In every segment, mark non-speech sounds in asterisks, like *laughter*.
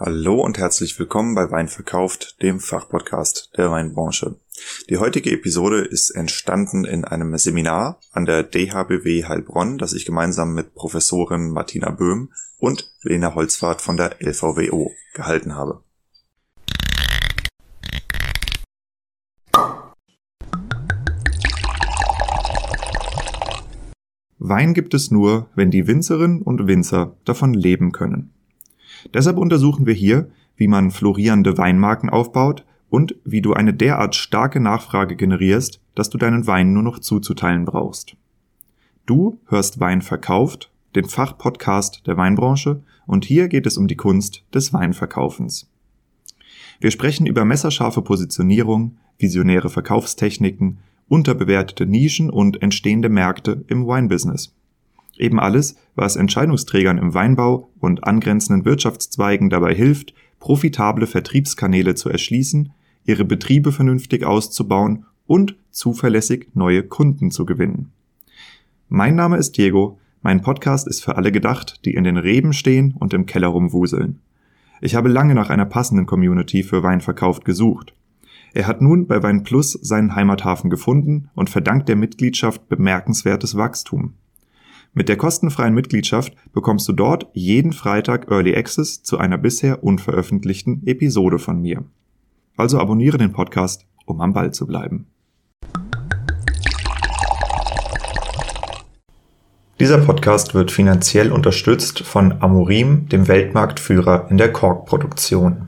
Hallo und herzlich willkommen bei Wein verkauft, dem Fachpodcast der Weinbranche. Die heutige Episode ist entstanden in einem Seminar an der DHBW Heilbronn, das ich gemeinsam mit Professorin Martina Böhm und Lena Holzfahrt von der LVWO gehalten habe. Wein gibt es nur, wenn die Winzerinnen und Winzer davon leben können. Deshalb untersuchen wir hier, wie man florierende Weinmarken aufbaut und wie du eine derart starke Nachfrage generierst, dass du deinen Wein nur noch zuzuteilen brauchst. Du hörst Wein verkauft, den Fachpodcast der Weinbranche, und hier geht es um die Kunst des Weinverkaufens. Wir sprechen über messerscharfe Positionierung, visionäre Verkaufstechniken, unterbewertete Nischen und entstehende Märkte im Wine-Business. Eben alles, was Entscheidungsträgern im Weinbau und angrenzenden Wirtschaftszweigen dabei hilft, profitable Vertriebskanäle zu erschließen, ihre Betriebe vernünftig auszubauen und zuverlässig neue Kunden zu gewinnen. Mein Name ist Diego, mein Podcast ist für alle gedacht, die in den Reben stehen und im Keller rumwuseln. Ich habe lange nach einer passenden Community für Weinverkauf gesucht. Er hat nun bei Wein Plus seinen Heimathafen gefunden und verdankt der Mitgliedschaft bemerkenswertes Wachstum. Mit der kostenfreien Mitgliedschaft bekommst du dort jeden Freitag Early Access zu einer bisher unveröffentlichten Episode von mir. Also abonniere den Podcast, um am Ball zu bleiben. Dieser Podcast wird finanziell unterstützt von Amorim, dem Weltmarktführer in der Korkproduktion.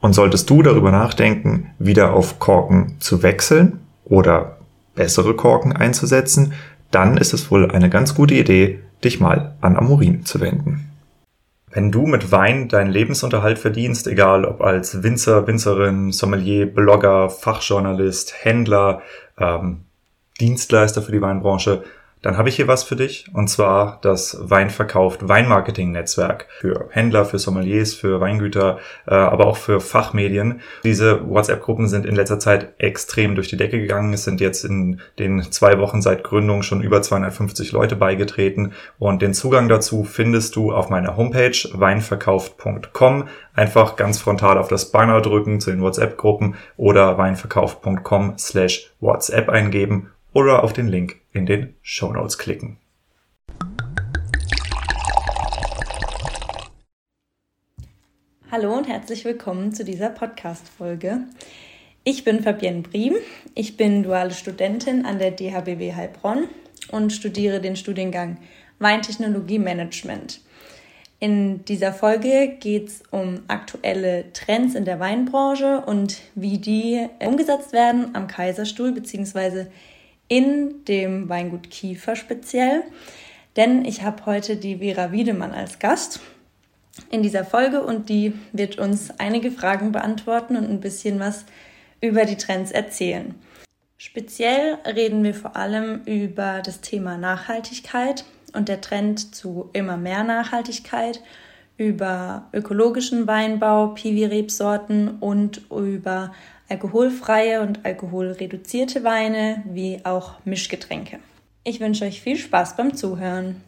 Und solltest du darüber nachdenken, wieder auf Korken zu wechseln oder bessere Korken einzusetzen, dann ist es wohl eine ganz gute Idee, dich mal an Amorin zu wenden. Wenn du mit Wein deinen Lebensunterhalt verdienst, egal ob als Winzer, Winzerin, Sommelier, Blogger, Fachjournalist, Händler, ähm, Dienstleister für die Weinbranche, dann habe ich hier was für dich und zwar das Weinverkauft Weinmarketing Netzwerk für Händler, für Sommeliers, für Weingüter, äh, aber auch für Fachmedien. Diese WhatsApp-Gruppen sind in letzter Zeit extrem durch die Decke gegangen. Es sind jetzt in den zwei Wochen seit Gründung schon über 250 Leute beigetreten und den Zugang dazu findest du auf meiner Homepage weinverkauft.com. Einfach ganz frontal auf das Banner drücken zu den WhatsApp-Gruppen oder weinverkauft.com slash WhatsApp eingeben oder auf den Link in den Show Notes klicken. Hallo und herzlich willkommen zu dieser Podcast-Folge. Ich bin Fabienne Briem. Ich bin duale Studentin an der DHBW Heilbronn und studiere den Studiengang Weintechnologie Management. In dieser Folge geht es um aktuelle Trends in der Weinbranche und wie die umgesetzt werden am Kaiserstuhl bzw in dem Weingut Kiefer speziell, denn ich habe heute die Vera Wiedemann als Gast in dieser Folge und die wird uns einige Fragen beantworten und ein bisschen was über die Trends erzählen. Speziell reden wir vor allem über das Thema Nachhaltigkeit und der Trend zu immer mehr Nachhaltigkeit, über ökologischen Weinbau, Piwi-Rebsorten und über alkoholfreie und alkoholreduzierte Weine wie auch Mischgetränke. Ich wünsche euch viel Spaß beim Zuhören.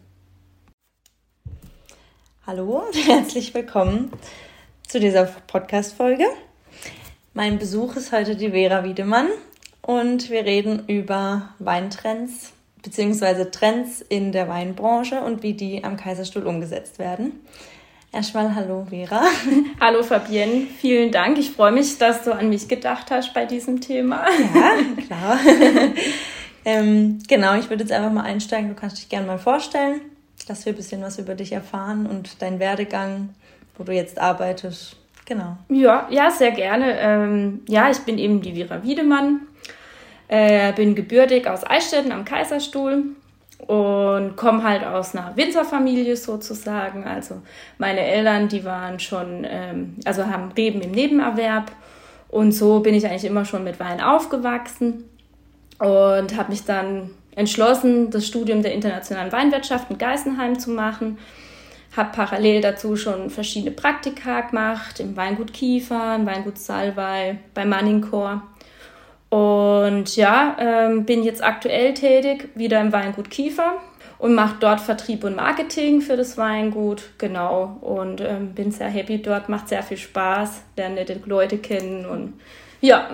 Hallo und *laughs* herzlich willkommen zu dieser Podcast-Folge. Mein Besuch ist heute die Vera Wiedemann und wir reden über Weintrends bzw. Trends in der Weinbranche und wie die am Kaiserstuhl umgesetzt werden. Erstmal hallo Vera. Hallo Fabienne, vielen Dank. Ich freue mich, dass du an mich gedacht hast bei diesem Thema. Ja, klar. *laughs* ähm, genau, ich würde jetzt einfach mal einsteigen. Du kannst dich gerne mal vorstellen, dass wir ein bisschen was über dich erfahren und deinen Werdegang, wo du jetzt arbeitest. Genau. Ja, ja, sehr gerne. Ähm, ja, ich bin eben die Vera Wiedemann. Äh, bin gebürtig aus Eichstätten am Kaiserstuhl. Und komme halt aus einer Winzerfamilie sozusagen. Also meine Eltern, die waren schon, ähm, also haben Reben im Nebenerwerb und so bin ich eigentlich immer schon mit Wein aufgewachsen und habe mich dann entschlossen, das Studium der internationalen Weinwirtschaft in Geisenheim zu machen. Habe parallel dazu schon verschiedene Praktika gemacht, im Weingut Kiefer, im Weingut Salvei, bei Manningkor. Und ja, ähm, bin jetzt aktuell tätig, wieder im Weingut Kiefer und mache dort Vertrieb und Marketing für das Weingut. Genau. Und ähm, bin sehr happy dort, macht sehr viel Spaß, lerne nette Leute kennen und ja.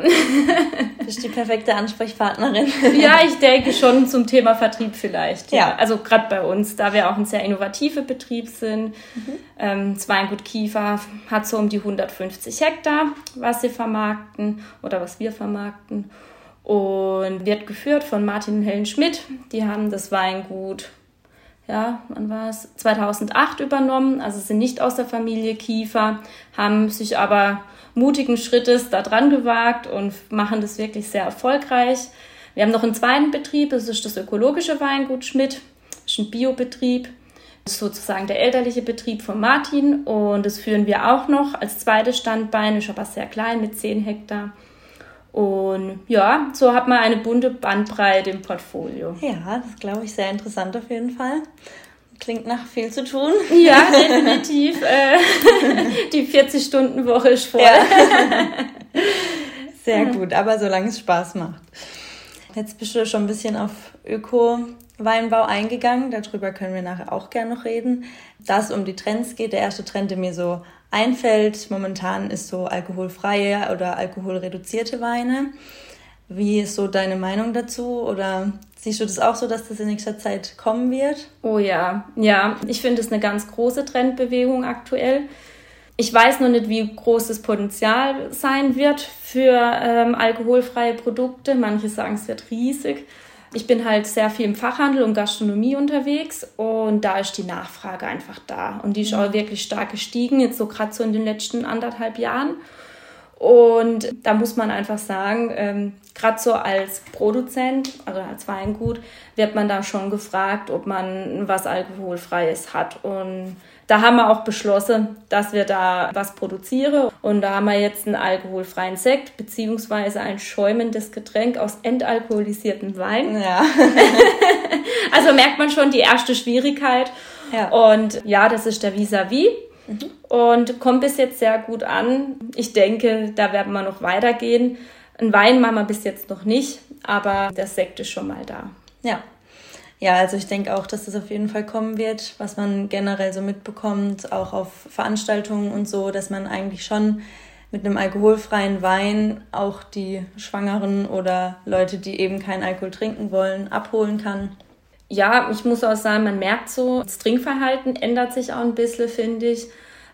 *laughs* Bist die perfekte Ansprechpartnerin. ja, ich denke schon zum Thema Vertrieb vielleicht. Ja. ja. Also gerade bei uns, da wir auch ein sehr innovativer Betrieb sind. Mhm. Ähm, Zweingut Kiefer hat so um die 150 Hektar, was sie vermarkten oder was wir vermarkten. Und wird geführt von Martin und Helen Schmidt. Die haben das Weingut ja, wann war es? 2008 übernommen, also sind nicht aus der Familie Kiefer, haben sich aber mutigen Schrittes da dran gewagt und machen das wirklich sehr erfolgreich. Wir haben noch einen zweiten Betrieb, das ist das ökologische Weingut Schmidt, das ist ein Biobetrieb, das ist sozusagen der elterliche Betrieb von Martin und das führen wir auch noch als zweites Standbein, ist aber sehr klein mit 10 Hektar. Und ja, so hat man eine bunte Bandbreite im Portfolio. Ja, das glaube ich sehr interessant auf jeden Fall. Klingt nach viel zu tun. Ja, *laughs* definitiv. Äh, die 40-Stunden-Woche ist voll. Ja. *laughs* Sehr gut, aber solange es Spaß macht. Jetzt bist du schon ein bisschen auf Öko-Weinbau eingegangen. Darüber können wir nachher auch gerne noch reden. Da es um die Trends geht, der erste Trend, der mir so einfällt momentan, ist so alkoholfreie oder alkoholreduzierte Weine. Wie ist so deine Meinung dazu? Oder siehst du das auch so, dass das in nächster Zeit kommen wird? Oh ja, ja. Ich finde es eine ganz große Trendbewegung aktuell. Ich weiß noch nicht, wie groß das Potenzial sein wird für ähm, alkoholfreie Produkte. Manche sagen, es wird riesig. Ich bin halt sehr viel im Fachhandel und Gastronomie unterwegs und da ist die Nachfrage einfach da. Und die ist auch wirklich stark gestiegen, jetzt so gerade so in den letzten anderthalb Jahren. Und da muss man einfach sagen, ähm, gerade so als Produzent, also als Weingut, wird man da schon gefragt, ob man was Alkoholfreies hat. Und da haben wir auch beschlossen, dass wir da was produzieren. Und da haben wir jetzt einen alkoholfreien Sekt beziehungsweise ein schäumendes Getränk aus entalkoholisiertem Wein. Ja. *laughs* also merkt man schon die erste Schwierigkeit. Ja. Und ja, das ist der Vis-à-vis. -vis. Mhm. Und kommt bis jetzt sehr gut an. Ich denke, da werden wir noch weitergehen. Ein Wein machen wir bis jetzt noch nicht, aber der Sekt ist schon mal da. Ja. Ja, also ich denke auch, dass das auf jeden Fall kommen wird, was man generell so mitbekommt, auch auf Veranstaltungen und so, dass man eigentlich schon mit einem alkoholfreien Wein auch die Schwangeren oder Leute, die eben keinen Alkohol trinken wollen, abholen kann. Ja, ich muss auch sagen, man merkt so, das Trinkverhalten ändert sich auch ein bisschen, finde ich.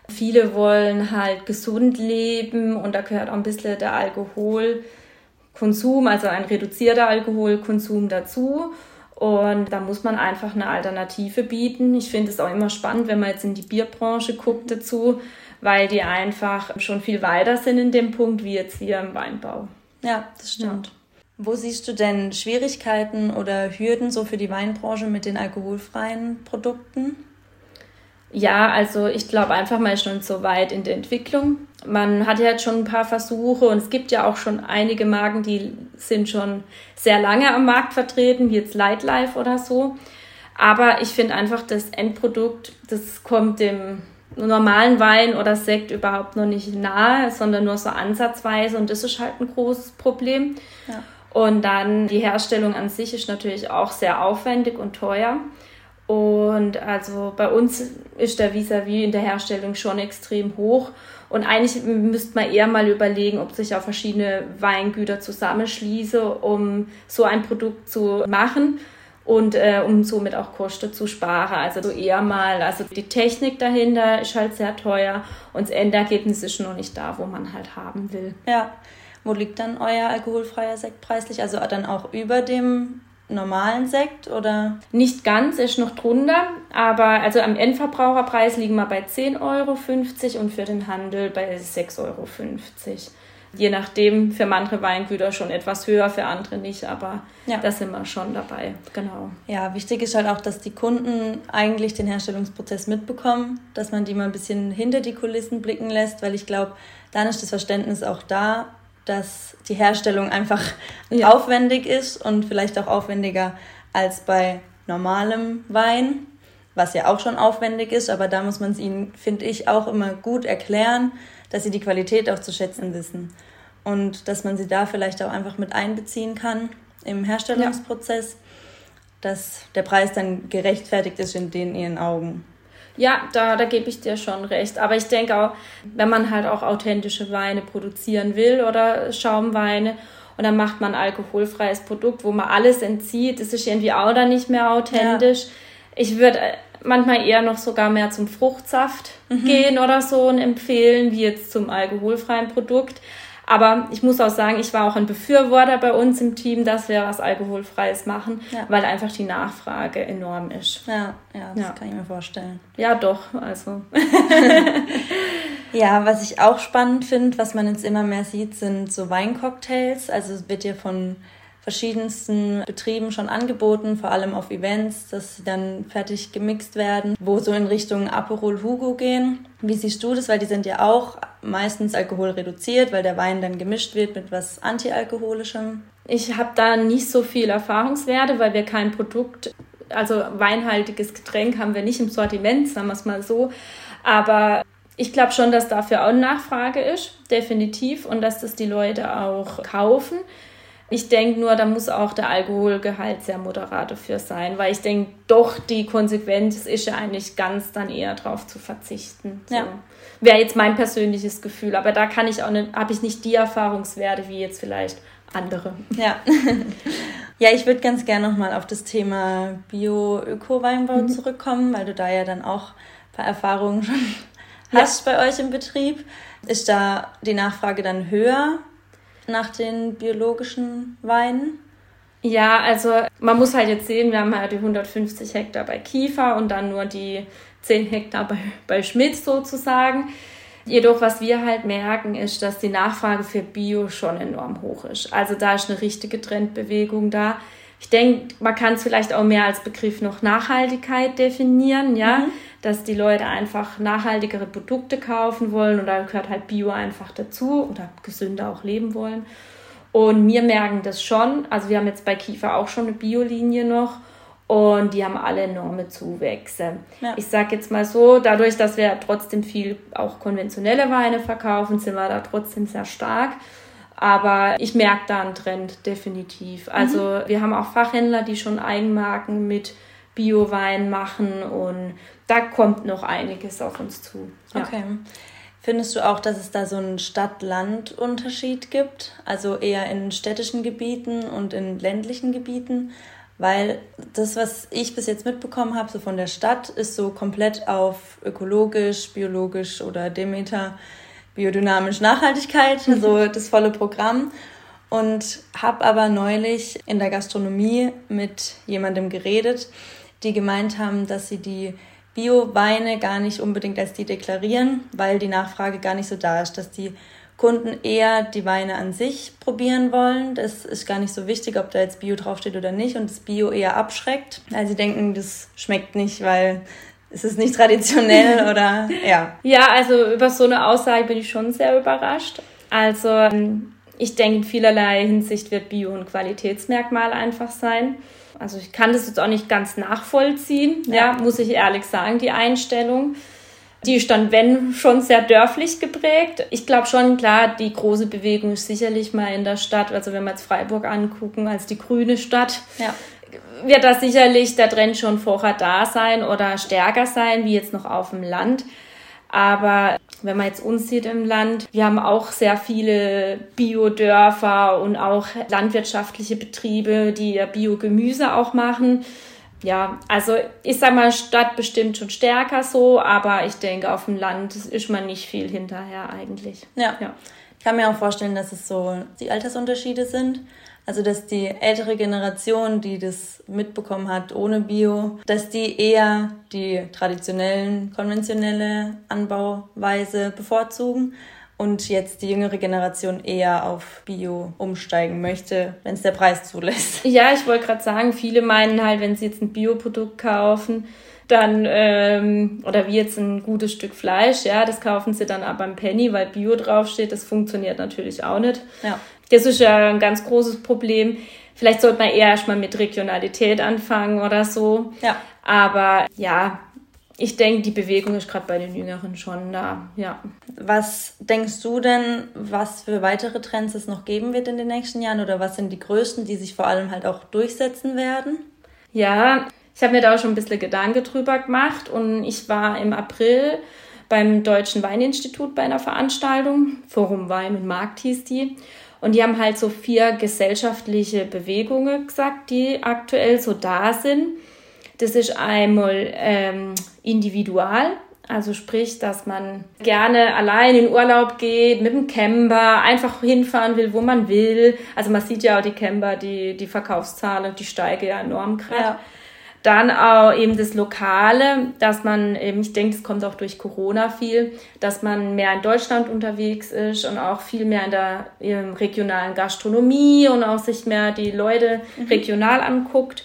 Viele wollen halt gesund leben und da gehört auch ein bisschen der Alkoholkonsum, also ein reduzierter Alkoholkonsum dazu. Und da muss man einfach eine Alternative bieten. Ich finde es auch immer spannend, wenn man jetzt in die Bierbranche guckt dazu, weil die einfach schon viel weiter sind in dem Punkt wie jetzt wir im Weinbau. Ja, das stimmt. Ja. Wo siehst du denn Schwierigkeiten oder Hürden so für die Weinbranche mit den alkoholfreien Produkten? Ja, also ich glaube einfach mal schon so weit in der Entwicklung. Man hat ja jetzt schon ein paar Versuche und es gibt ja auch schon einige Marken, die sind schon sehr lange am Markt vertreten, wie jetzt Lightlife oder so. Aber ich finde einfach, das Endprodukt, das kommt dem normalen Wein oder Sekt überhaupt noch nicht nahe, sondern nur so ansatzweise und das ist halt ein großes Problem. Ja. Und dann die Herstellung an sich ist natürlich auch sehr aufwendig und teuer. Und also bei uns ist der Vis-à-vis in der Herstellung schon extrem hoch. Und eigentlich müsste man eher mal überlegen, ob sich auch verschiedene Weingüter zusammenschließen, um so ein Produkt zu machen und äh, um somit auch Kosten zu sparen. Also so eher mal, also die Technik dahinter ist halt sehr teuer und das Endergebnis ist noch nicht da, wo man halt haben will. Ja, wo liegt dann euer alkoholfreier Sekt preislich? Also dann auch über dem normalen Sekt oder? Nicht ganz, ist noch drunter, aber also am Endverbraucherpreis liegen wir bei 10,50 Euro und für den Handel bei 6,50 Euro. je nachdem für manche Weingüter schon etwas höher, für andere nicht, aber ja. da sind wir schon dabei, genau. Ja, wichtig ist halt auch, dass die Kunden eigentlich den Herstellungsprozess mitbekommen, dass man die mal ein bisschen hinter die Kulissen blicken lässt, weil ich glaube, dann ist das Verständnis auch da, dass die Herstellung einfach ja. aufwendig ist und vielleicht auch aufwendiger als bei normalem Wein, was ja auch schon aufwendig ist, aber da muss man es ihnen, finde ich, auch immer gut erklären, dass sie die Qualität auch zu schätzen wissen und dass man sie da vielleicht auch einfach mit einbeziehen kann im Herstellungsprozess, ja. dass der Preis dann gerechtfertigt ist in den ihren Augen. Ja, da, da gebe ich dir schon recht. Aber ich denke auch, wenn man halt auch authentische Weine produzieren will oder Schaumweine und dann macht man ein alkoholfreies Produkt, wo man alles entzieht, das ist irgendwie auch dann nicht mehr authentisch. Ja. Ich würde äh, manchmal eher noch sogar mehr zum Fruchtsaft mhm. gehen oder so und empfehlen, wie jetzt zum alkoholfreien Produkt. Aber ich muss auch sagen, ich war auch ein Befürworter bei uns im Team, dass wir was Alkoholfreies machen, ja. weil einfach die Nachfrage enorm ist. Ja, ja das ja. kann ich mir vorstellen. Ja, doch, also. *laughs* ja, was ich auch spannend finde, was man jetzt immer mehr sieht, sind so Weincocktails. Also es wird ja von verschiedensten Betrieben schon angeboten, vor allem auf Events, dass sie dann fertig gemixt werden, wo so in Richtung Aperol Hugo gehen. Wie siehst du das? Weil die sind ja auch meistens alkoholreduziert, weil der Wein dann gemischt wird mit was antialkoholischem. Ich habe da nicht so viel Erfahrungswerte, weil wir kein Produkt, also weinhaltiges Getränk haben wir nicht im Sortiment, sagen wir es mal so. Aber ich glaube schon, dass dafür auch Nachfrage ist, definitiv, und dass das die Leute auch kaufen. Ich denke nur, da muss auch der Alkoholgehalt sehr moderat dafür sein, weil ich denke, doch die Konsequenz ist ja eigentlich ganz dann eher darauf zu verzichten. So. Ja. Wäre jetzt mein persönliches Gefühl, aber da kann ich auch nicht, habe ich nicht die Erfahrungswerte wie jetzt vielleicht andere. Ja. *laughs* ja, ich würde ganz gerne nochmal auf das Thema Bio-Öko-Weinbau mhm. zurückkommen, weil du da ja dann auch ein paar Erfahrungen schon ja. hast bei euch im Betrieb. Ist da die Nachfrage dann höher nach den biologischen Weinen? Ja, also man muss halt jetzt sehen, wir haben halt die 150 Hektar bei Kiefer und dann nur die 10 Hektar bei, bei Schmidt sozusagen. Jedoch, was wir halt merken, ist, dass die Nachfrage für Bio schon enorm hoch ist. Also da ist eine richtige Trendbewegung da. Ich denke, man kann es vielleicht auch mehr als Begriff noch Nachhaltigkeit definieren, ja, mhm. Dass die Leute einfach nachhaltigere Produkte kaufen wollen und da gehört halt Bio einfach dazu oder gesünder auch leben wollen. Und wir merken das schon. Also wir haben jetzt bei Kiefer auch schon eine Biolinie noch und die haben alle enorme Zuwächse. Ja. Ich sage jetzt mal so, dadurch, dass wir trotzdem viel auch konventionelle Weine verkaufen, sind wir da trotzdem sehr stark. Aber ich merke da einen Trend definitiv. Also mhm. wir haben auch Fachhändler, die schon Eigenmarken mit Bio-Wein machen und da kommt noch einiges auf uns zu. Ja. Okay. Findest du auch, dass es da so einen Stadt-Land-Unterschied gibt? Also eher in städtischen Gebieten und in ländlichen Gebieten? Weil das, was ich bis jetzt mitbekommen habe, so von der Stadt, ist so komplett auf ökologisch, biologisch oder Demeter biodynamisch Nachhaltigkeit, mhm. also das volle Programm. Und habe aber neulich in der Gastronomie mit jemandem geredet, die gemeint haben, dass sie die Bio-Weine gar nicht unbedingt als die deklarieren, weil die Nachfrage gar nicht so da ist, dass die Kunden eher die Weine an sich probieren wollen. Das ist gar nicht so wichtig, ob da jetzt Bio draufsteht oder nicht und das Bio eher abschreckt. Also sie denken, das schmeckt nicht, weil ist es nicht traditionell *laughs* oder ja? Ja, also über so eine Aussage bin ich schon sehr überrascht. Also ähm, ich denke, in vielerlei Hinsicht wird Bio ein Qualitätsmerkmal einfach sein. Also ich kann das jetzt auch nicht ganz nachvollziehen, ja, ja muss ich ehrlich sagen, die Einstellung. Die ist dann, wenn, schon sehr dörflich geprägt. Ich glaube schon, klar, die große Bewegung ist sicherlich mal in der Stadt, also wenn wir jetzt Freiburg angucken, als die grüne Stadt. Ja wird da sicherlich der Trend schon vorher da sein oder stärker sein, wie jetzt noch auf dem Land. Aber wenn man jetzt uns sieht im Land, wir haben auch sehr viele Biodörfer und auch landwirtschaftliche Betriebe, die ja Biogemüse auch machen. Ja, also ich sag mal, Stadt bestimmt schon stärker so, aber ich denke, auf dem Land ist man nicht viel hinterher eigentlich. Ja. ja. Ich kann mir auch vorstellen, dass es so die Altersunterschiede sind. Also, dass die ältere Generation, die das mitbekommen hat ohne Bio, dass die eher die traditionellen, konventionelle Anbauweise bevorzugen und jetzt die jüngere Generation eher auf Bio umsteigen möchte, wenn es der Preis zulässt. Ja, ich wollte gerade sagen, viele meinen halt, wenn sie jetzt ein Bioprodukt kaufen, dann ähm, oder wie jetzt ein gutes Stück Fleisch, ja, das kaufen sie dann aber beim Penny, weil Bio draufsteht. Das funktioniert natürlich auch nicht. Ja. Das ist ja ein ganz großes Problem. Vielleicht sollte man eher erstmal mit Regionalität anfangen oder so. Ja. Aber ja, ich denke, die Bewegung ist gerade bei den Jüngeren schon da, ja. Was denkst du denn, was für weitere Trends es noch geben wird in den nächsten Jahren oder was sind die größten, die sich vor allem halt auch durchsetzen werden? Ja, ich habe mir da auch schon ein bisschen Gedanken drüber gemacht und ich war im April beim Deutschen Weininstitut bei einer Veranstaltung, Forum Wein und Markt hieß die. Und die haben halt so vier gesellschaftliche Bewegungen gesagt, die aktuell so da sind. Das ist einmal ähm, individual, also sprich, dass man gerne allein in Urlaub geht, mit dem Camper, einfach hinfahren will, wo man will. Also man sieht ja auch die Camper, die, die Verkaufszahlen, die steigen ja enorm gerade. Ja. Dann auch eben das Lokale, dass man eben, ich denke, das kommt auch durch Corona viel, dass man mehr in Deutschland unterwegs ist und auch viel mehr in der regionalen Gastronomie und auch sich mehr die Leute mhm. regional anguckt.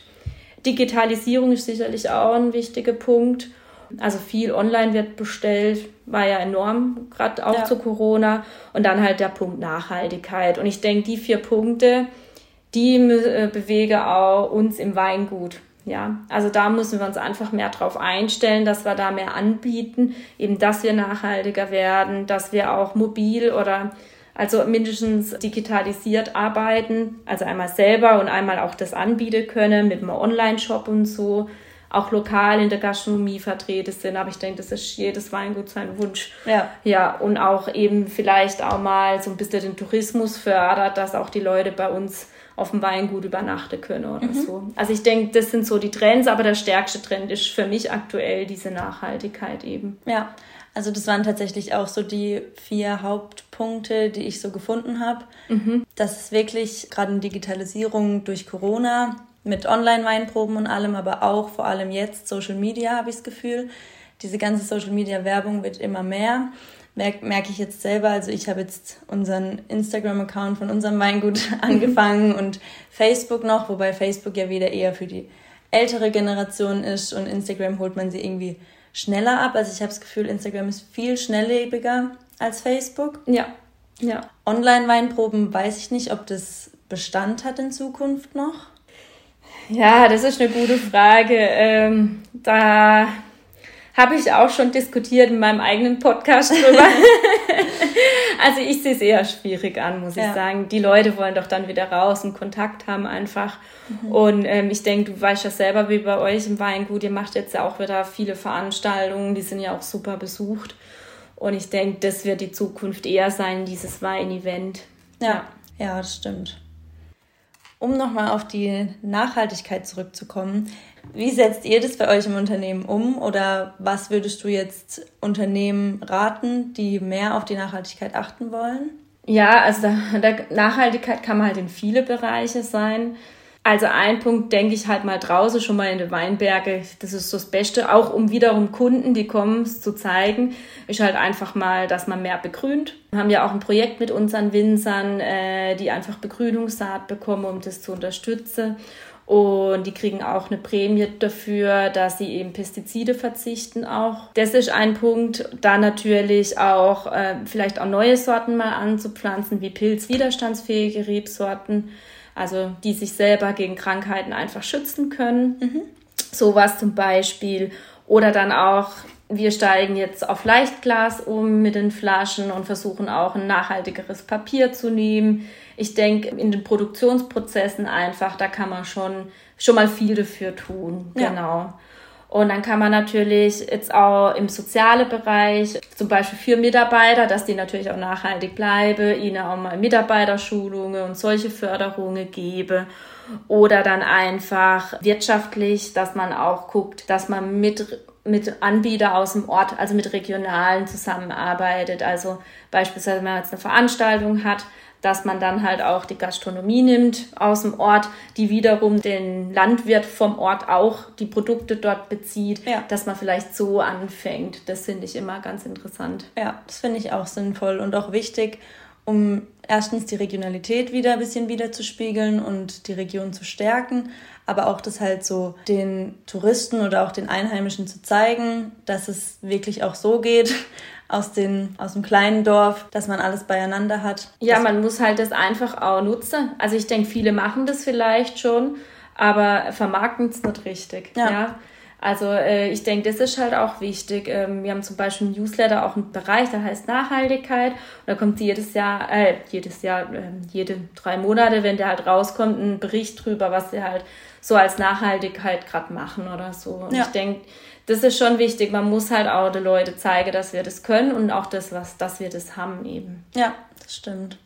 Digitalisierung ist sicherlich auch ein wichtiger Punkt. Also viel online wird bestellt, war ja enorm, gerade auch ja. zu Corona. Und dann halt der Punkt Nachhaltigkeit. Und ich denke, die vier Punkte, die äh, bewegen auch uns im Weingut. Ja, also da müssen wir uns einfach mehr drauf einstellen, dass wir da mehr anbieten, eben dass wir nachhaltiger werden, dass wir auch mobil oder also mindestens digitalisiert arbeiten, also einmal selber und einmal auch das anbieten können mit einem Online-Shop und so, auch lokal in der Gastronomie vertreten sind. Aber ich denke, das ist jedes Weingut sein Wunsch. Ja. Ja, und auch eben vielleicht auch mal so ein bisschen den Tourismus fördert, dass auch die Leute bei uns auf dem Weingut übernachten können oder mhm. so. Also ich denke, das sind so die Trends, aber der stärkste Trend ist für mich aktuell diese Nachhaltigkeit eben. Ja. Also das waren tatsächlich auch so die vier Hauptpunkte, die ich so gefunden habe. Mhm. Dass es wirklich gerade in Digitalisierung durch Corona mit Online-Weinproben und allem, aber auch vor allem jetzt Social Media habe ich das Gefühl. Diese ganze Social Media Werbung wird immer mehr. Merke merk ich jetzt selber. Also ich habe jetzt unseren Instagram-Account von unserem Weingut *laughs* angefangen und Facebook noch, wobei Facebook ja wieder eher für die ältere Generation ist und Instagram holt man sie irgendwie schneller ab. Also ich habe das Gefühl, Instagram ist viel schnelllebiger als Facebook. Ja. Ja. Online-Weinproben weiß ich nicht, ob das Bestand hat in Zukunft noch. Ja, das ist eine gute Frage. Ähm, da habe ich auch schon diskutiert in meinem eigenen Podcast drüber. *laughs* also ich sehe es eher schwierig an, muss ja. ich sagen. Die Leute wollen doch dann wieder raus und Kontakt haben einfach. Mhm. Und ähm, ich denke, du weißt ja selber, wie bei euch im Weingut, ihr macht jetzt ja auch wieder viele Veranstaltungen, die sind ja auch super besucht. Und ich denke, das wird die Zukunft eher sein, dieses Wein-Event. Ja. ja, ja, das stimmt. Um nochmal auf die Nachhaltigkeit zurückzukommen, wie setzt ihr das bei euch im Unternehmen um oder was würdest du jetzt Unternehmen raten, die mehr auf die Nachhaltigkeit achten wollen? Ja, also da, der Nachhaltigkeit kann man halt in viele Bereiche sein. Also ein Punkt denke ich halt mal draußen schon mal in den Weinberge. Das ist so das Beste, auch um wiederum Kunden, die kommen, zu zeigen, ist halt einfach mal, dass man mehr begrünt. Wir haben ja auch ein Projekt mit unseren Winzern, äh, die einfach Begrünungssaat bekommen, um das zu unterstützen. Und die kriegen auch eine Prämie dafür, dass sie eben Pestizide verzichten auch. Das ist ein Punkt. Da natürlich auch äh, vielleicht auch neue Sorten mal anzupflanzen, wie pilzwiderstandsfähige Rebsorten also die sich selber gegen Krankheiten einfach schützen können. Mhm. Sowas zum Beispiel. Oder dann auch, wir steigen jetzt auf Leichtglas um mit den Flaschen und versuchen auch ein nachhaltigeres Papier zu nehmen. Ich denke, in den Produktionsprozessen einfach, da kann man schon, schon mal viel dafür tun. Ja. Genau. Und dann kann man natürlich jetzt auch im sozialen Bereich, zum Beispiel für Mitarbeiter, dass die natürlich auch nachhaltig bleiben, ihnen auch mal Mitarbeiterschulungen und solche Förderungen gebe. Oder dann einfach wirtschaftlich, dass man auch guckt, dass man mit mit Anbietern aus dem Ort, also mit regionalen zusammenarbeitet. Also beispielsweise, wenn man jetzt eine Veranstaltung hat, dass man dann halt auch die Gastronomie nimmt aus dem Ort, die wiederum den Landwirt vom Ort auch die Produkte dort bezieht, ja. dass man vielleicht so anfängt. Das finde ich immer ganz interessant. Ja, das finde ich auch sinnvoll und auch wichtig, um erstens die Regionalität wieder ein bisschen wiederzuspiegeln und die Region zu stärken, aber auch das halt so den Touristen oder auch den Einheimischen zu zeigen, dass es wirklich auch so geht, *laughs* aus, den, aus dem kleinen Dorf, dass man alles beieinander hat. Ja, man muss halt das einfach auch nutzen. Also ich denke, viele machen das vielleicht schon, aber vermarkten es nicht richtig. Ja. ja? Also äh, ich denke, das ist halt auch wichtig. Ähm, wir haben zum Beispiel im Newsletter auch einen Bereich, der heißt Nachhaltigkeit. Und da kommt jedes Jahr, äh, jedes Jahr, äh, jede drei Monate, wenn der halt rauskommt, ein Bericht drüber, was sie halt so als Nachhaltigkeit gerade machen oder so. Und ja. ich denke, das ist schon wichtig. Man muss halt auch den Leuten zeigen, dass wir das können und auch das, was, dass wir das haben eben. Ja, das stimmt.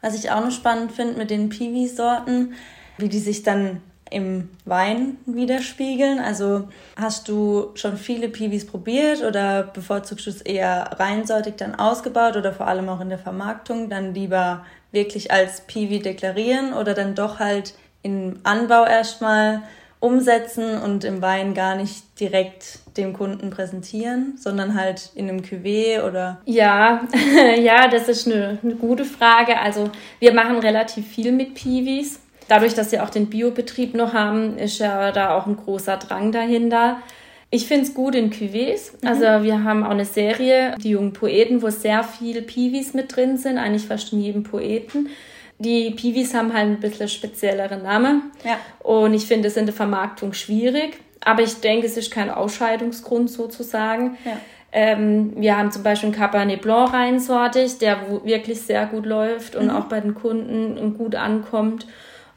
Was ich auch noch spannend finde mit den Piwi-Sorten, wie die sich dann im Wein widerspiegeln. Also hast du schon viele Piwis probiert oder bevorzugst du es eher reinsortig dann ausgebaut oder vor allem auch in der Vermarktung dann lieber wirklich als Piwi deklarieren oder dann doch halt im Anbau erstmal umsetzen und im Wein gar nicht direkt dem Kunden präsentieren, sondern halt in einem Cuvée oder? Ja, *laughs* ja, das ist eine, eine gute Frage. Also wir machen relativ viel mit Piwis. Dadurch, dass wir auch den Biobetrieb noch haben, ist ja da auch ein großer Drang dahinter. Ich finde es gut in Cuvées. Mhm. Also wir haben auch eine Serie, die jungen Poeten, wo sehr viel Piwis mit drin sind, eigentlich fast in jedem Poeten. Die Piwis haben halt ein bisschen speziellere Namen. Ja. Und ich finde es in der Vermarktung schwierig. Aber ich denke, es ist kein Ausscheidungsgrund sozusagen. Ja. Ähm, wir haben zum Beispiel einen Cabernet Blanc reinsortig, der wirklich sehr gut läuft und mhm. auch bei den Kunden gut ankommt.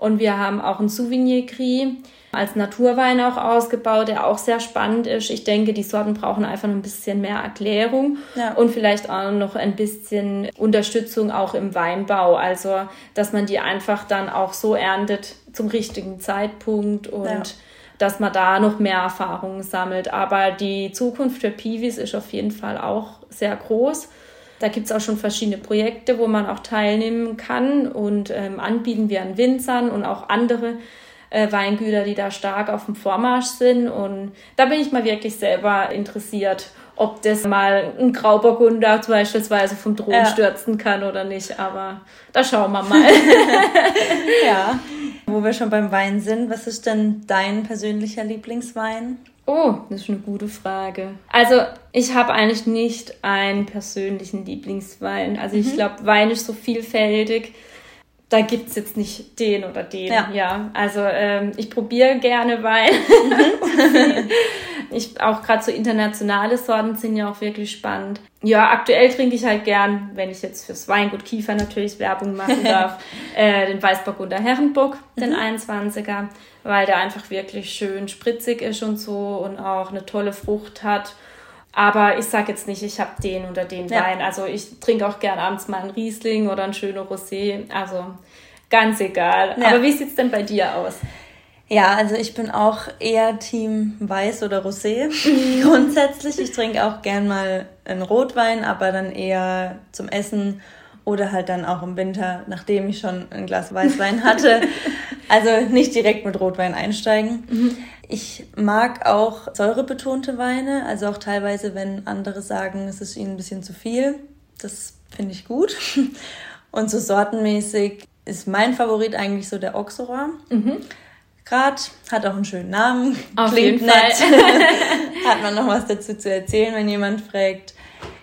Und wir haben auch einen Souvenir Gris als Naturwein auch ausgebaut, der auch sehr spannend ist. Ich denke, die Sorten brauchen einfach noch ein bisschen mehr Erklärung ja. und vielleicht auch noch ein bisschen Unterstützung auch im Weinbau. Also, dass man die einfach dann auch so erntet zum richtigen Zeitpunkt und ja. dass man da noch mehr Erfahrungen sammelt. Aber die Zukunft für Piwis ist auf jeden Fall auch sehr groß. Da gibt es auch schon verschiedene Projekte, wo man auch teilnehmen kann und ähm, anbieten wir an Winzern und auch andere äh, Weingüter, die da stark auf dem Vormarsch sind. Und da bin ich mal wirklich selber interessiert, ob das mal ein Grauburgunder beispielsweise vom Thron ja. stürzen kann oder nicht. Aber da schauen wir mal. *laughs* *laughs* ja. Wo wir schon beim Wein sind, was ist denn dein persönlicher Lieblingswein? Oh, das ist eine gute Frage. Also, ich habe eigentlich nicht einen persönlichen Lieblingswein. Also, mhm. ich glaube, Wein ist so vielfältig. Da gibt es jetzt nicht den oder den. Ja. ja. Also, ähm, ich probiere gerne Wein. Mhm. *laughs* ich, auch gerade so internationale Sorten sind ja auch wirklich spannend. Ja, aktuell trinke ich halt gern, wenn ich jetzt fürs Weingut Kiefer natürlich Werbung machen *laughs* darf, äh, den Weißburgunder Herrenburg, den mhm. 21er weil der einfach wirklich schön spritzig ist und so und auch eine tolle Frucht hat. Aber ich sage jetzt nicht, ich habe den oder den ja. Wein. Also ich trinke auch gern abends mal einen Riesling oder ein schöner Rosé. Also ganz egal. Ja. Aber wie sieht's denn bei dir aus? Ja, also ich bin auch eher Team Weiß oder Rosé *laughs* grundsätzlich. Ich trinke auch gern mal einen Rotwein, aber dann eher zum Essen oder halt dann auch im Winter, nachdem ich schon ein Glas Weißwein hatte. *laughs* also nicht direkt mit Rotwein einsteigen. Mhm. Ich mag auch säurebetonte Weine, also auch teilweise, wenn andere sagen, es ist ihnen ein bisschen zu viel. Das finde ich gut. *laughs* Und so sortenmäßig ist mein Favorit eigentlich so der Auxerrois. Mhm. Grad hat auch einen schönen Namen. Auf Klingt jeden nett. Fall. *laughs* hat man noch was dazu zu erzählen, wenn jemand fragt.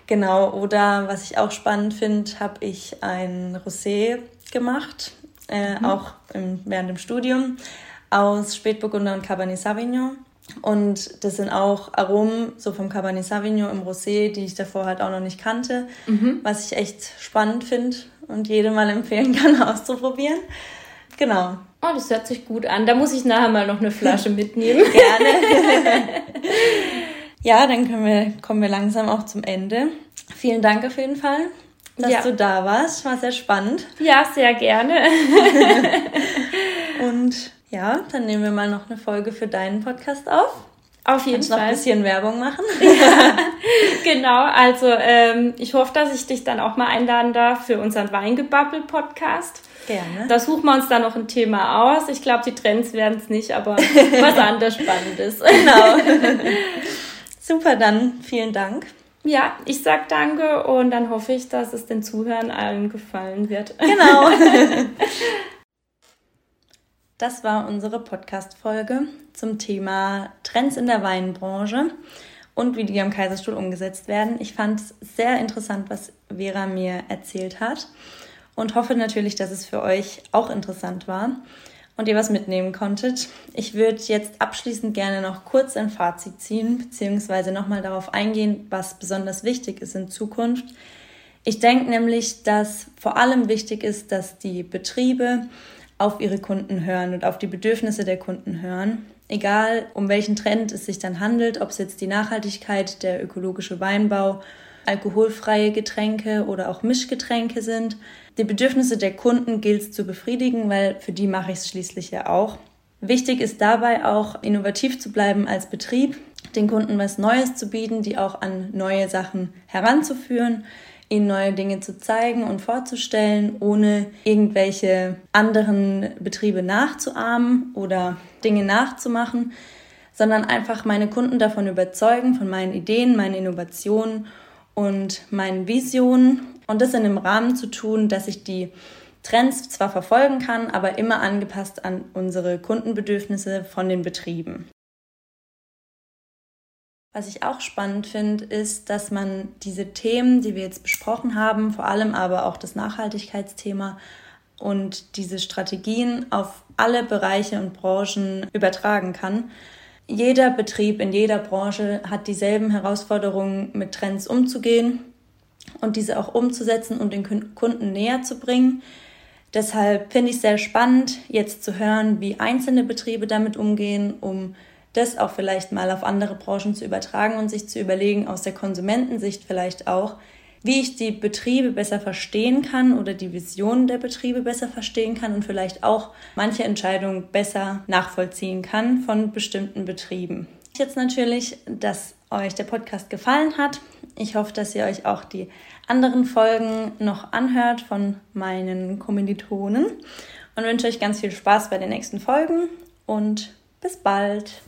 Genau, oder was ich auch spannend finde, habe ich ein Rosé gemacht, äh, mhm. auch im, während dem Studium, aus Spätburgunder und Cabernet Sauvignon. Und das sind auch Aromen so vom Cabernet Sauvignon im Rosé, die ich davor halt auch noch nicht kannte, mhm. was ich echt spannend finde und jedem mal *laughs* empfehlen kann, auszuprobieren. Genau. Oh, das hört sich gut an. Da muss ich nachher mal noch eine Flasche *laughs* mitnehmen. Gerne. *laughs* Ja, dann können wir, kommen wir langsam auch zum Ende. Vielen Dank auf jeden Fall, dass ja. du da warst. War sehr spannend. Ja, sehr gerne. *laughs* Und ja, dann nehmen wir mal noch eine Folge für deinen Podcast auf. Auf jeden Kannst Fall. noch ein bisschen Werbung machen. *laughs* Ja, genau, also ähm, ich hoffe, dass ich dich dann auch mal einladen darf für unseren Weingebabbel-Podcast. Gerne. Da suchen wir uns dann noch ein Thema aus. Ich glaube, die Trends werden es nicht, aber was *laughs* anderes Spannendes. Genau. Super, dann vielen Dank. Ja, ich sag danke und dann hoffe ich, dass es den Zuhörern allen gefallen wird. Genau. *laughs* Das war unsere Podcast-Folge zum Thema Trends in der Weinbranche und wie die am Kaiserstuhl umgesetzt werden. Ich fand es sehr interessant, was Vera mir erzählt hat und hoffe natürlich, dass es für euch auch interessant war und ihr was mitnehmen konntet. Ich würde jetzt abschließend gerne noch kurz ein Fazit ziehen, beziehungsweise nochmal darauf eingehen, was besonders wichtig ist in Zukunft. Ich denke nämlich, dass vor allem wichtig ist, dass die Betriebe auf ihre Kunden hören und auf die Bedürfnisse der Kunden hören. Egal, um welchen Trend es sich dann handelt, ob es jetzt die Nachhaltigkeit, der ökologische Weinbau, alkoholfreie Getränke oder auch Mischgetränke sind. Die Bedürfnisse der Kunden gilt es zu befriedigen, weil für die mache ich es schließlich ja auch. Wichtig ist dabei auch, innovativ zu bleiben als Betrieb, den Kunden was Neues zu bieten, die auch an neue Sachen heranzuführen ihnen neue Dinge zu zeigen und vorzustellen, ohne irgendwelche anderen Betriebe nachzuahmen oder Dinge nachzumachen, sondern einfach meine Kunden davon überzeugen, von meinen Ideen, meinen Innovationen und meinen Visionen und das in einem Rahmen zu tun, dass ich die Trends zwar verfolgen kann, aber immer angepasst an unsere Kundenbedürfnisse von den Betrieben. Was ich auch spannend finde, ist, dass man diese Themen, die wir jetzt besprochen haben, vor allem aber auch das Nachhaltigkeitsthema und diese Strategien auf alle Bereiche und Branchen übertragen kann. Jeder Betrieb in jeder Branche hat dieselben Herausforderungen, mit Trends umzugehen und diese auch umzusetzen und den Kunden näher zu bringen. Deshalb finde ich es sehr spannend, jetzt zu hören, wie einzelne Betriebe damit umgehen, um das auch vielleicht mal auf andere Branchen zu übertragen und sich zu überlegen, aus der Konsumentensicht vielleicht auch, wie ich die Betriebe besser verstehen kann oder die Visionen der Betriebe besser verstehen kann und vielleicht auch manche Entscheidungen besser nachvollziehen kann von bestimmten Betrieben. Jetzt natürlich, dass euch der Podcast gefallen hat. Ich hoffe, dass ihr euch auch die anderen Folgen noch anhört von meinen Kommilitonen und wünsche euch ganz viel Spaß bei den nächsten Folgen und bis bald.